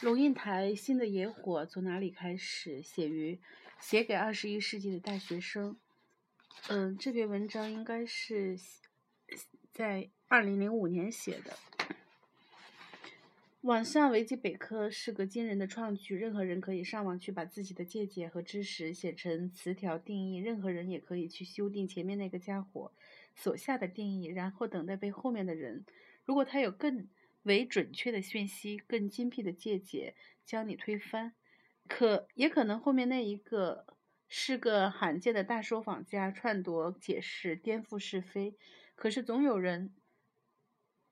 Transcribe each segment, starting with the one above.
龙应台《新的野火从哪里开始》写于写给二十一世纪的大学生。嗯，这篇文章应该是在二零零五年写的。网上维基百科是个惊人的创举，任何人可以上网去把自己的见解和知识写成词条定义，任何人也可以去修订前面那个家伙所下的定义，然后等待被后面的人，如果他有更。为准确的讯息，更精辟的见解，将你推翻。可也可能后面那一个是个罕见的大说谎家，篡夺解释，颠覆是非。可是总有人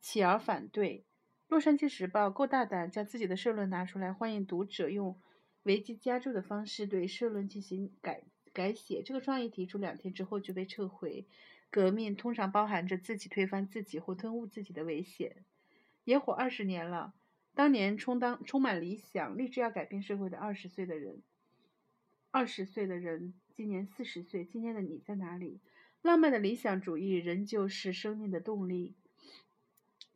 起而反对。洛杉矶时报够大胆，将自己的社论拿出来，欢迎读者用维基加注的方式对社论进行改改写。这个创意提出两天之后就被撤回。革命通常包含着自己推翻自己或吞误自己的危险。野火二十年了，当年充当充满理想、立志要改变社会的二十岁的人，二十岁的人今年四十岁，今天的你在哪里？浪漫的理想主义仍旧是生命的动力，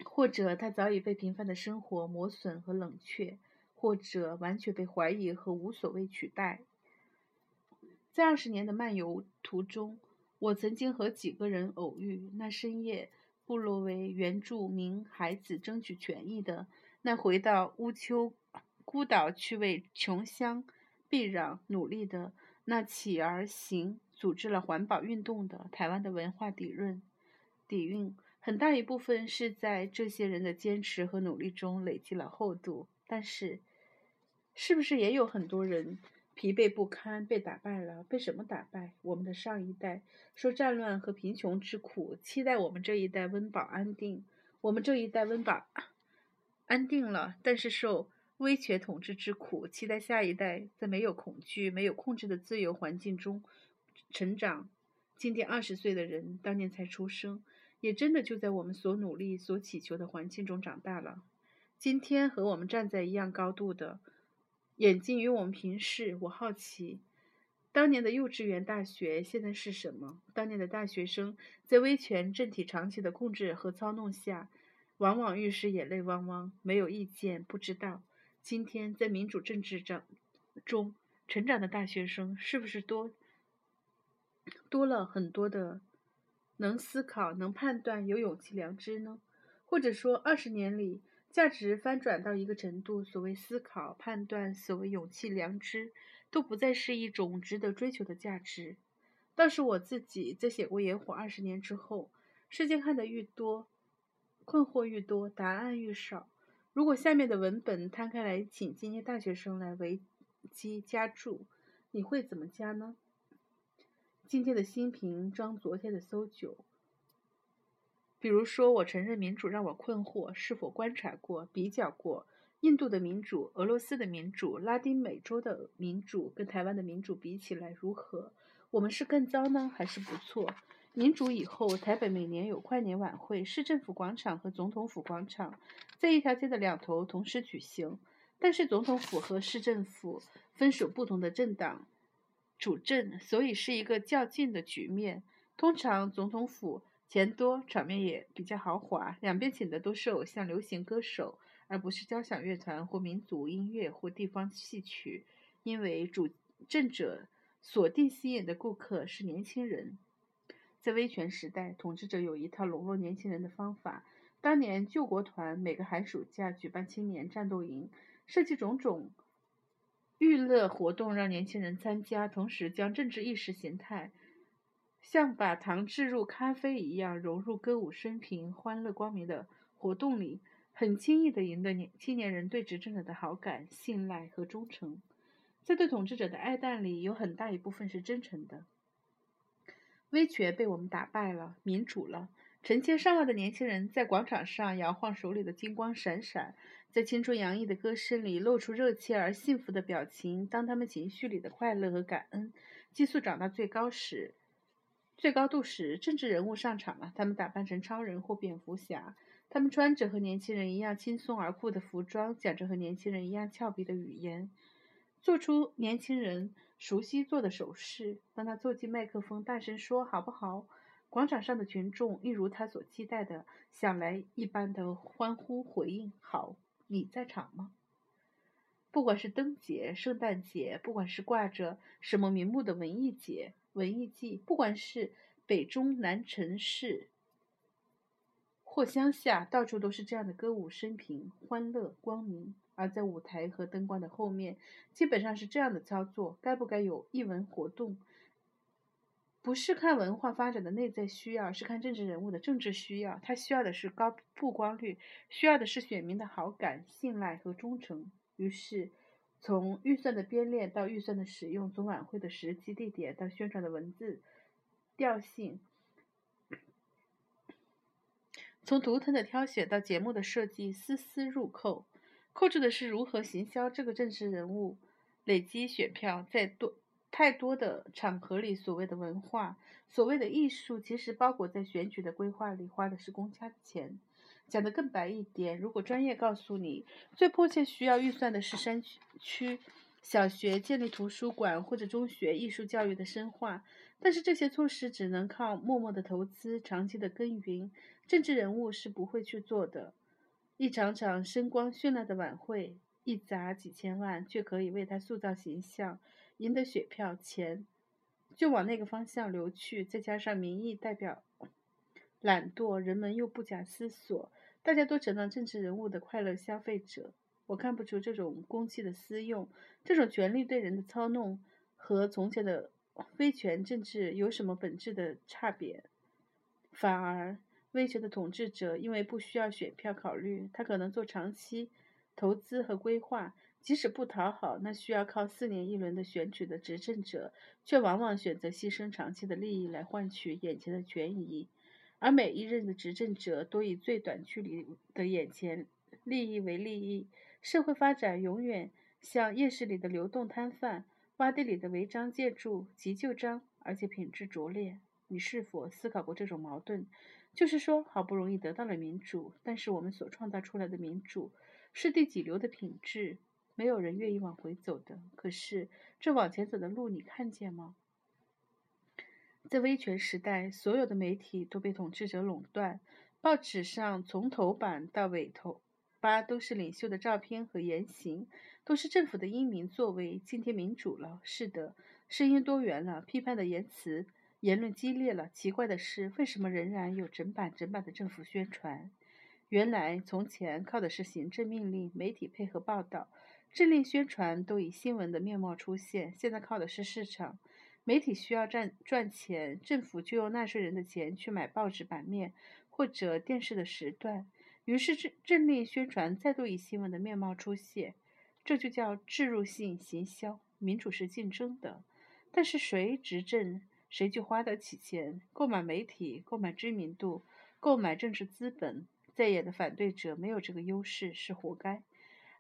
或者它早已被平凡的生活磨损和冷却，或者完全被怀疑和无所谓取代。在二十年的漫游途中，我曾经和几个人偶遇，那深夜。部落为原住民孩子争取权益的，那回到乌丘孤岛去为穷乡避壤努力的，那起而行组织了环保运动的，台湾的文化底蕴，底蕴很大一部分是在这些人的坚持和努力中累积了厚度。但是，是不是也有很多人？疲惫不堪，被打败了。被什么打败？我们的上一代受战乱和贫穷之苦，期待我们这一代温饱安定。我们这一代温饱安定了，但是受威权统治之苦，期待下一代在没有恐惧、没有控制的自由环境中成长。今天二十岁的人，当年才出生，也真的就在我们所努力、所祈求的环境中长大了。今天和我们站在一样高度的。眼睛与我们平视，我好奇，当年的幼稚园、大学现在是什么？当年的大学生在威权政体长期的控制和操弄下，往往遇事眼泪汪汪，没有意见，不知道。今天在民主政治中中成长的大学生，是不是多多了很多的能思考、能判断、有勇气、良知呢？或者说，二十年里？价值翻转到一个程度，所谓思考、判断，所谓勇气、良知，都不再是一种值得追求的价值。倒是我自己在写过《野火》二十年之后，世界看得愈多，困惑愈多，答案愈少。如果下面的文本摊开来，请今天大学生来维基加注，你会怎么加呢？今天的新评装昨天的搜九。比如说，我承认民主让我困惑：是否观察过、比较过印度的民主、俄罗斯的民主、拉丁美洲的民主，跟台湾的民主比起来如何？我们是更糟呢，还是不错？民主以后，台北每年有跨年晚会，市政府广场和总统府广场在一条街的两头同时举行，但是总统府和市政府分属不同的政党主政，所以是一个较劲的局面。通常总统府。钱多，场面也比较豪华。两边请的都是偶像流行歌手，而不是交响乐团或民族音乐或地方戏曲。因为主政者锁定吸引的顾客是年轻人。在威权时代，统治者有一套笼络年轻人的方法。当年救国团每个寒暑假举办青年战斗营，设计种种娱乐活动让年轻人参加，同时将政治意识形态。像把糖置入咖啡一样融入歌舞升平、欢乐光明的活动里，很轻易地赢得年青年人对执政者的好感、信赖和忠诚。在对统治者的爱戴里，有很大一部分是真诚的。威权被我们打败了，民主了。成千上万的年轻人在广场上摇晃手里的金光闪闪，在青春洋溢的歌声里露出热切而幸福的表情。当他们情绪里的快乐和感恩激素涨到最高时，最高度时，政治人物上场了。他们打扮成超人或蝙蝠侠，他们穿着和年轻人一样轻松而酷的服装，讲着和年轻人一样俏皮的语言，做出年轻人熟悉做的手势。当他坐进麦克风，大声说：“好不好？”广场上的群众一如他所期待的想来一般的欢呼回应：“好，你在场吗？”不管是灯节、圣诞节，不管是挂着什么名目的文艺节、文艺季，不管是北中南城市或乡下，到处都是这样的歌舞升平、欢乐光明。而在舞台和灯光的后面，基本上是这样的操作：该不该有艺文活动？不是看文化发展的内在需要，是看政治人物的政治需要。他需要的是高曝光率，需要的是选民的好感、信赖和忠诚。于是，从预算的编列到预算的使用，从晚会的时机地点到宣传的文字调性，从图腾的挑选到节目的设计，丝丝入扣，扣住的是如何行销这个政治人物，累积选票，在多。太多的场合里，所谓的文化、所谓的艺术，其实包裹在选举的规划里，花的是公家的钱。讲得更白一点，如果专业告诉你，最迫切需要预算的是山区小学建立图书馆或者中学艺术教育的深化，但是这些措施只能靠默默的投资、长期的耕耘，政治人物是不会去做的。一场场声光绚烂的晚会，一砸几千万，却可以为他塑造形象。赢得选票钱就往那个方向流去，再加上民意代表懒惰，人们又不假思索，大家都成了政治人物的快乐消费者。我看不出这种公器的私用，这种权力对人的操弄和从前的威权政治有什么本质的差别。反而，威权的统治者因为不需要选票考虑，他可能做长期投资和规划。即使不讨好那需要靠四年一轮的选举的执政者，却往往选择牺牲长期的利益来换取眼前的权益，而每一任的执政者都以最短距离的眼前利益为利益。社会发展永远像夜市里的流动摊贩，洼地里的违章建筑，急就章，而且品质拙劣。你是否思考过这种矛盾？就是说，好不容易得到了民主，但是我们所创造出来的民主是第几流的品质？没有人愿意往回走的，可是这往前走的路你看见吗？在威权时代，所有的媒体都被统治者垄断，报纸上从头版到尾头八都是领袖的照片和言行，都是政府的英明作为。今天民主了，是的，声音多元了，批判的言辞言论激烈了。奇怪的是，为什么仍然有整版整版的政府宣传？原来从前靠的是行政命令，媒体配合报道。政令宣传都以新闻的面貌出现，现在靠的是市场，媒体需要赚赚钱，政府就用纳税人的钱去买报纸版面或者电视的时段，于是政政令宣传再度以新闻的面貌出现，这就叫置入性行销。民主是竞争的，但是谁执政，谁就花得起钱购买媒体、购买知名度、购买政治资本。在野的反对者没有这个优势，是活该，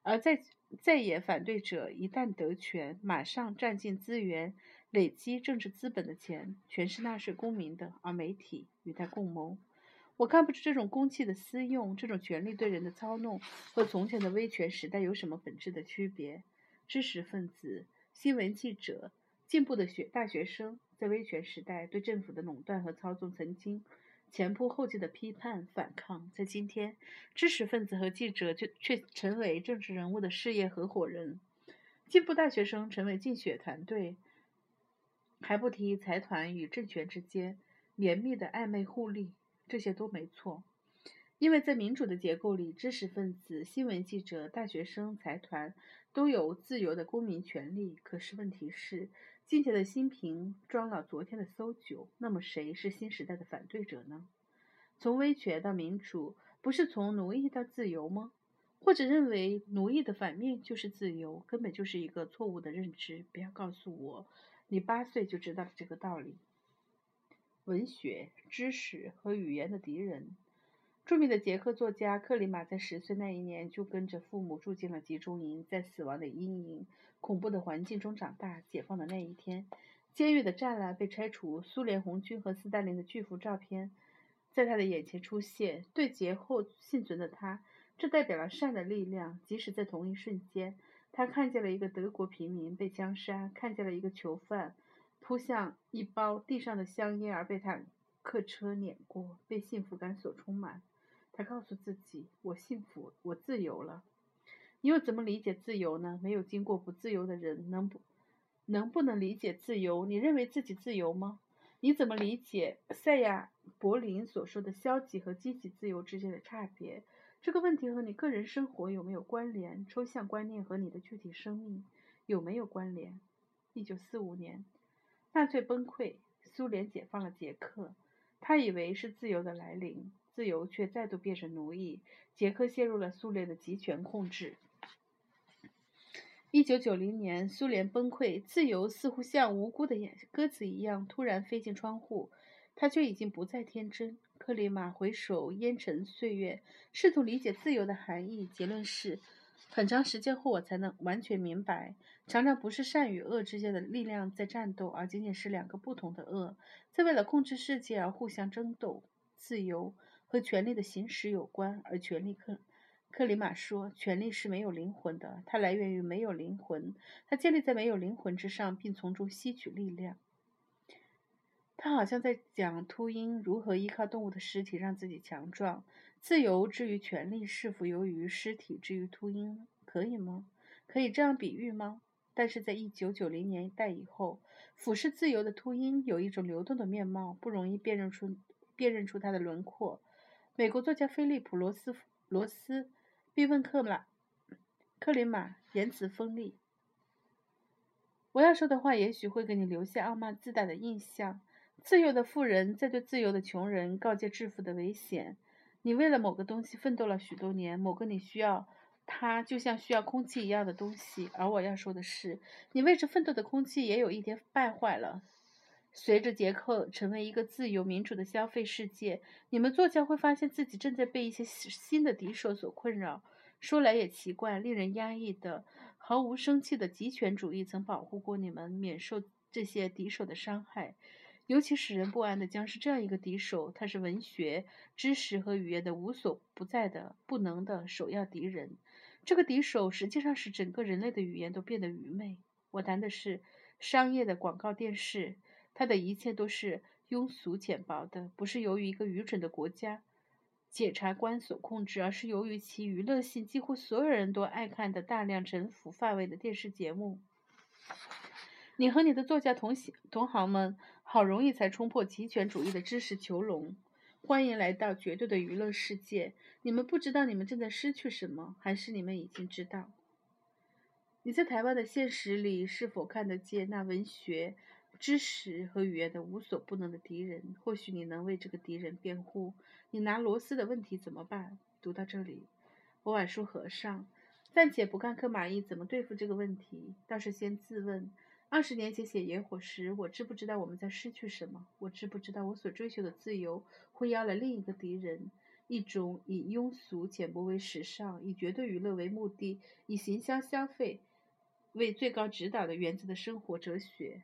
而在。在野反对者一旦得权，马上占尽资源，累积政治资本的钱，全是纳税公民的，而媒体与他共谋。我看不出这种公器的私用，这种权力对人的操弄，和从前的威权时代有什么本质的区别。知识分子、新闻记者、进步的学大学生，在威权时代对政府的垄断和操纵，曾经。前仆后继的批判反抗，在今天，知识分子和记者就却成为政治人物的事业合伙人，进步大学生成为竞选团队，还不提财团与政权之间绵密的暧昧互利，这些都没错，因为在民主的结构里，知识分子、新闻记者、大学生、财团都有自由的公民权利。可是问题是。今天的新瓶装了昨天的馊酒，那么谁是新时代的反对者呢？从威权到民主，不是从奴役到自由吗？或者认为奴役的反面就是自由，根本就是一个错误的认知。不要告诉我，你八岁就知道了这个道理。文学、知识和语言的敌人。著名的捷克作家克里马在十岁那一年就跟着父母住进了集中营，在死亡的阴影、恐怖的环境中长大。解放的那一天，监狱的栅栏被拆除，苏联红军和斯大林的巨幅照片在他的眼前出现。对劫后幸存的他，这代表了善的力量。即使在同一瞬间，他看见了一个德国平民被枪杀，看见了一个囚犯扑向一包地上的香烟而被坦克车碾过，被幸福感所充满。他告诉自己：“我幸福，我自由了。”你又怎么理解自由呢？没有经过不自由的人，能不能不能理解自由？你认为自己自由吗？你怎么理解塞亚·柏林所说的消极和积极自由之间的差别？这个问题和你个人生活有没有关联？抽象观念和你的具体生命有没有关联？一九四五年，纳粹崩溃，苏联解放了捷克，他以为是自由的来临，自由却再度变成奴役，捷克陷入了苏联的集权控制。一九九零年，苏联崩溃，自由似乎像无辜的鸽子一样突然飞进窗户，他却已经不再天真。克里马回首烟尘岁月，试图理解自由的含义。结论是，很长时间后我才能完全明白，常常不是善与恶之间的力量在战斗，而仅仅是两个不同的恶，在为了控制世界而互相争斗。自由和权力的行使有关，而权力克。克里马说：“权力是没有灵魂的，它来源于没有灵魂，它建立在没有灵魂之上，并从中吸取力量。”他好像在讲秃鹰如何依靠动物的尸体让自己强壮。自由至于权力，是否由于尸体至于秃鹰？可以吗？可以这样比喻吗？但是在一九九零年代以后，俯视自由的秃鹰有一种流动的面貌，不容易辨认出辨认出它的轮廓。美国作家菲利普罗斯罗斯。逼问克马克里马言辞锋利。我要说的话也许会给你留下傲慢自大的印象。自由的富人在对自由的穷人告诫致富的危险。你为了某个东西奋斗了许多年，某个你需要它就像需要空气一样的东西。而我要说的是，你为之奋斗的空气也有一天败坏了。随着捷克成为一个自由民主的消费世界，你们作家会发现自己正在被一些新的敌手所困扰。说来也奇怪，令人压抑的、毫无生气的极权主义曾保护过你们免受这些敌手的伤害。尤其使人不安的将是这样一个敌手，他是文学、知识和语言的无所不在的、不能的首要敌人。这个敌手实际上使整个人类的语言都变得愚昧。我谈的是商业的广告电视。他的一切都是庸俗浅薄的，不是由于一个愚蠢的国家检察官所控制，而是由于其娱乐性几乎所有人都爱看的大量沉浮乏味的电视节目。你和你的作家同行同行们好容易才冲破极权主义的知识囚笼，欢迎来到绝对的娱乐世界。你们不知道你们正在失去什么，还是你们已经知道？你在台湾的现实里是否看得见那文学？知识和语言的无所不能的敌人，或许你能为这个敌人辩护。你拿罗斯的问题怎么办？读到这里，我把书合上，暂且不看科马伊怎么对付这个问题，倒是先自问：二十年前写野火时，我知不知道我们在失去什么？我知不知道我所追求的自由会邀来另一个敌人？一种以庸俗浅薄为时尚，以绝对娱乐为目的，以行销消费为最高指导的原则的生活哲学。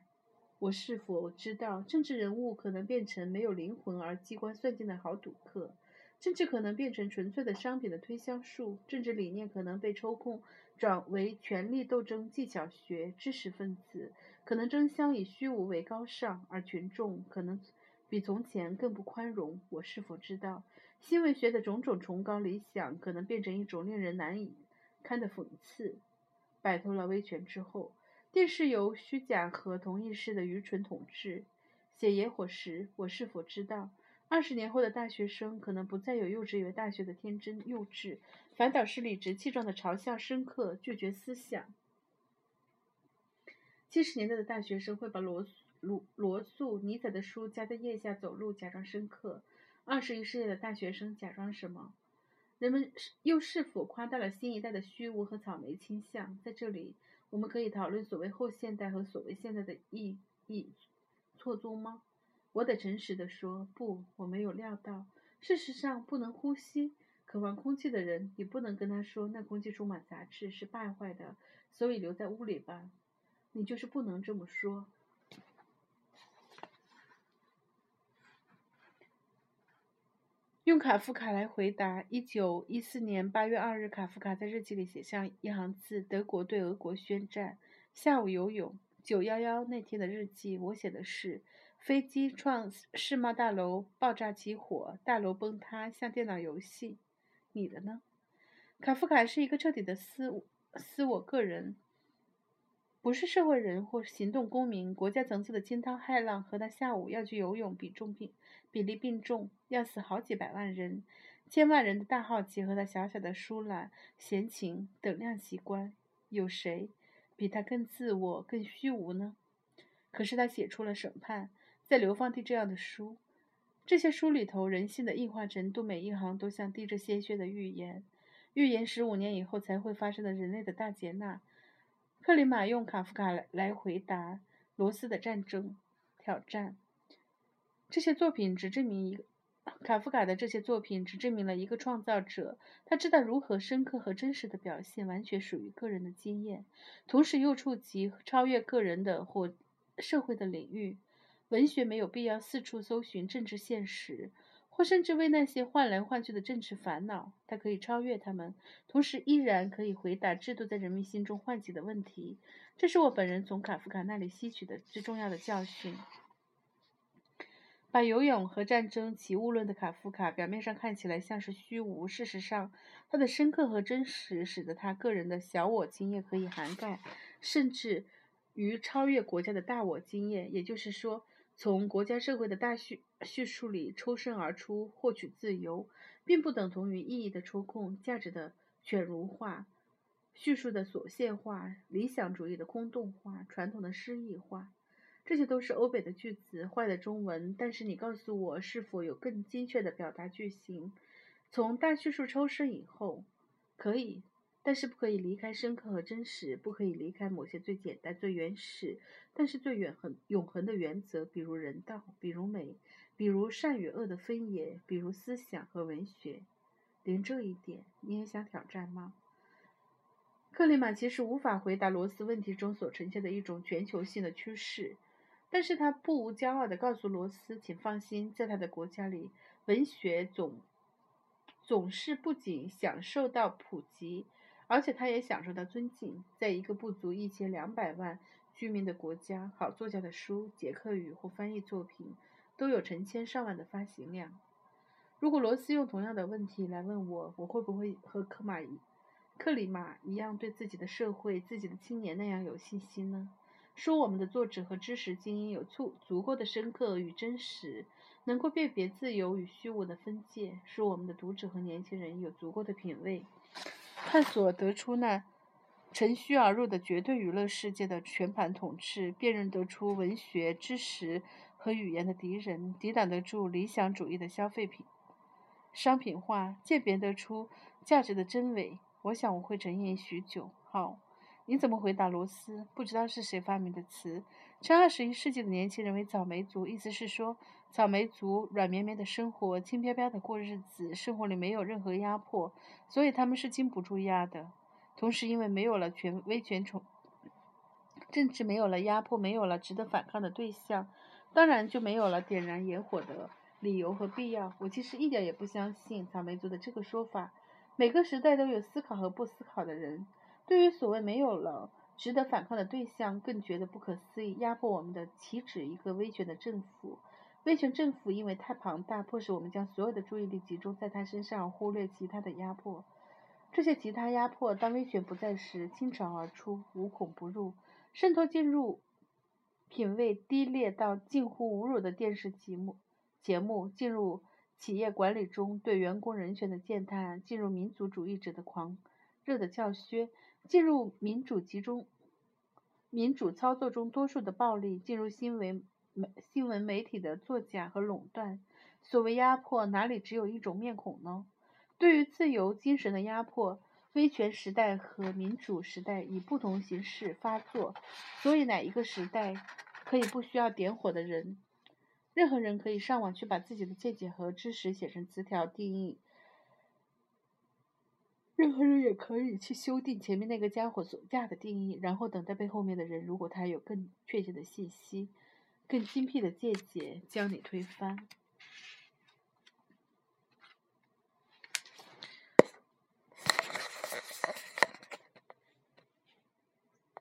我是否知道，政治人物可能变成没有灵魂而机关算尽的豪赌客？政治可能变成纯粹的商品的推销术？政治理念可能被抽空转为权力斗争技巧学？知识分子可能争相以虚无为高尚，而群众可能比从前更不宽容？我是否知道，新闻学的种种崇高理想可能变成一种令人难以堪的讽刺？摆脱了威权之后。电视由虚假和同意式的愚蠢统治。写野火时，我是否知道，二十年后的大学生可能不再有幼稚园大学的天真幼稚，反倒是理直气壮的嘲笑深刻，拒绝思想。七十年代的大学生会把罗罗罗素、尼采的书夹在腋下走路，假装深刻。二十一世纪的大学生假装什么？人们是又是否夸大了新一代的虚无和草莓倾向？在这里。我们可以讨论所谓后现代和所谓现代的意义错综吗？我得诚实地说，不，我没有料到。事实上，不能呼吸、渴望空气的人，你不能跟他说那空气充满杂质，是败坏的，所以留在屋里吧。你就是不能这么说。用卡夫卡来回答。一九一四年八月二日，卡夫卡在日记里写下一行字：“德国对俄国宣战。”下午游泳。九幺幺那天的日记，我写的是：飞机撞世贸大楼，爆炸起火，大楼崩塌，像电脑游戏。你的呢？卡夫卡是一个彻底的私私我个人，不是社会人或行动公民。国家层次的惊涛骇浪和他下午要去游泳比重病比例并重，要死好几百万人、千万人的大好奇和他小小的疏懒闲情等量习惯，有谁比他更自我、更虚无呢？可是他写出了《审判》在流放地这样的书，这些书里头人性的异化程度，每一行都像滴着鲜血的预言，预言十五年以后才会发生的人类的大劫难。克里马用卡夫卡来来回答罗斯的战争挑战。这些作品只证明一个卡夫卡的这些作品只证明了一个创造者，他知道如何深刻和真实的表现完全属于个人的经验，同时又触及超越个人的或。社会的领域，文学没有必要四处搜寻政治现实，或甚至为那些换来换去的政治烦恼。它可以超越他们，同时依然可以回答制度在人民心中唤起的问题。这是我本人从卡夫卡那里吸取的最重要的教训。把游泳和战争起物论的卡夫卡，表面上看起来像是虚无，事实上，他的深刻和真实，使得他个人的小我经验可以涵盖，甚至。于超越国家的大我经验，也就是说，从国家社会的大叙叙述里抽身而出，获取自由，并不等同于意义的抽空、价值的犬儒化、叙述的琐线化、理想主义的空洞化、传统的诗意化。这些都是欧北的句子，坏的中文。但是你告诉我，是否有更精确的表达句型？从大叙述抽身以后，可以。但是不可以离开深刻和真实，不可以离开某些最简单、最原始，但是最远恒、永恒的原则，比如人道，比如美，比如善与恶的分野，比如思想和文学。连这一点你也想挑战吗？克里马其实无法回答罗斯问题中所呈现的一种全球性的趋势，但是他不无骄傲地告诉罗斯：“请放心，在他的国家里，文学总总是不仅享受到普及。”而且他也享受到尊敬，在一个不足一千两百万居民的国家，好作家的书、捷克语或翻译作品都有成千上万的发行量。如果罗斯用同样的问题来问我，我会不会和克马、克里马一样对自己的社会、自己的青年那样有信心呢？说我们的作者和知识精英有足足够的深刻与真实，能够辨别自由与虚无的分界；说我们的读者和年轻人有足够的品味。探索得出那乘虚而入的绝对娱乐世界的全盘统治，辨认得出文学知识和语言的敌人，抵挡得住理想主义的消费品商品化，鉴别得出价值的真伪。我想我会沉吟许久。好，你怎么回答罗斯？不知道是谁发明的词，称二十一世纪的年轻人为“草莓族”，意思是说，草莓族软绵绵的生活，轻飘飘的过日子，生活里没有任何压迫，所以他们是经不住压的。同时，因为没有了权威权宠，政治没有了压迫，没有了值得反抗的对象，当然就没有了点燃野火的理由和必要。我其实一点也不相信草莓族的这个说法。每个时代都有思考和不思考的人。对于所谓没有了。值得反抗的对象更觉得不可思议。压迫我们的岂止一个威权的政府？威权政府因为太庞大，迫使我们将所有的注意力集中在他身上，忽略其他的压迫。这些其他压迫，当威权不在时，倾巢而出，无孔不入，渗透进入品味低劣到近乎侮辱的电视节目，节目进入企业管理中对员工人权的践踏，进入民族主义者的狂热的教靴。进入民主集中、民主操作中多数的暴力，进入新闻新闻媒体的作假和垄断。所谓压迫，哪里只有一种面孔呢？对于自由精神的压迫，威权时代和民主时代以不同形式发作。所以，哪一个时代可以不需要点火的人？任何人可以上网去把自己的见解和知识写成词条定义。任何人也可以去修订前面那个家伙所下的定义，然后等待被后面的人，如果他有更确切的信息、更精辟的见解，将你推翻。